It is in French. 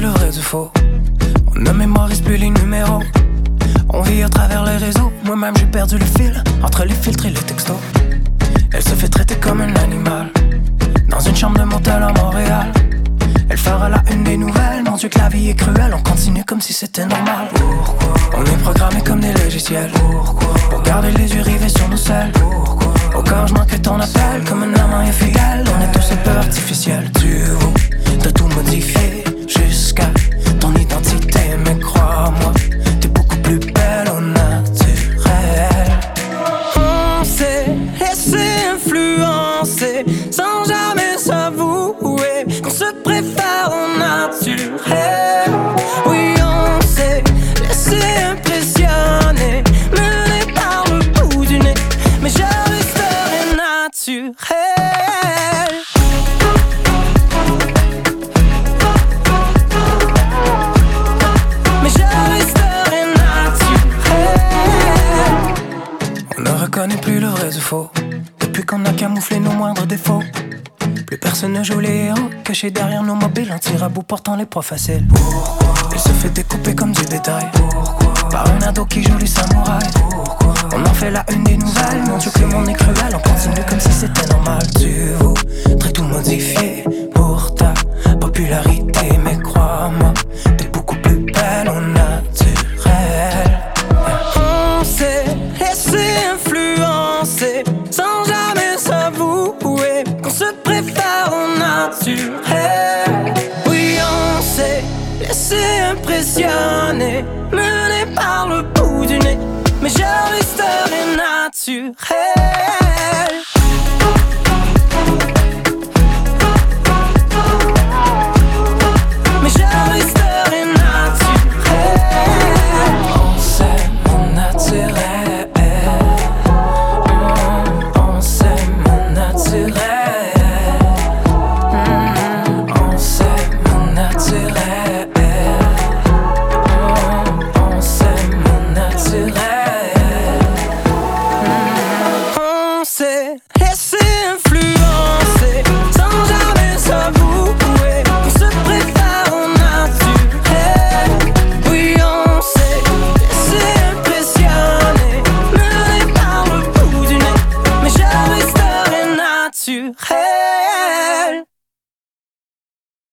le vrai du faux. On ne mémorise plus les numéros. On vit à travers les réseaux. Moi-même, j'ai perdu le fil entre les filtres et les textos. Elle se fait traiter comme un animal. Dans une chambre de motel à Montréal. Elle fera la une des nouvelles. Mon dieu, que la vie est cruelle. On continue comme si c'était normal. On est programmé comme des logiciels. Pourquoi? Pour garder les yeux rivés sur nos selles. Pourquoi? Au corps, je manque ton appel. Comme un amant infidèle. On est tous un peu artificiels. Préfère au naturel. Oui, on s'est laissé impressionner, mené par le bout du nez, mais je resterai naturel. Mais je resterai naturel. On ne reconnaît plus le vrai du faux. Depuis qu'on a camouflé nos moindres défauts. Personne ne joue les héros. Cachés derrière nos mobiles, un tir portant les proies faciles. Pourquoi Il se fait découper comme du bétail. Pourquoi Par un ado qui joue les samouraïs. Pourquoi On en fait la une des nouvelles. Mon Dieu, que le monde est cruel. On continue comme si c'était normal. Tu voudrais tout modifier impressionner, mené par le bout du nez, mais je resterai naturel.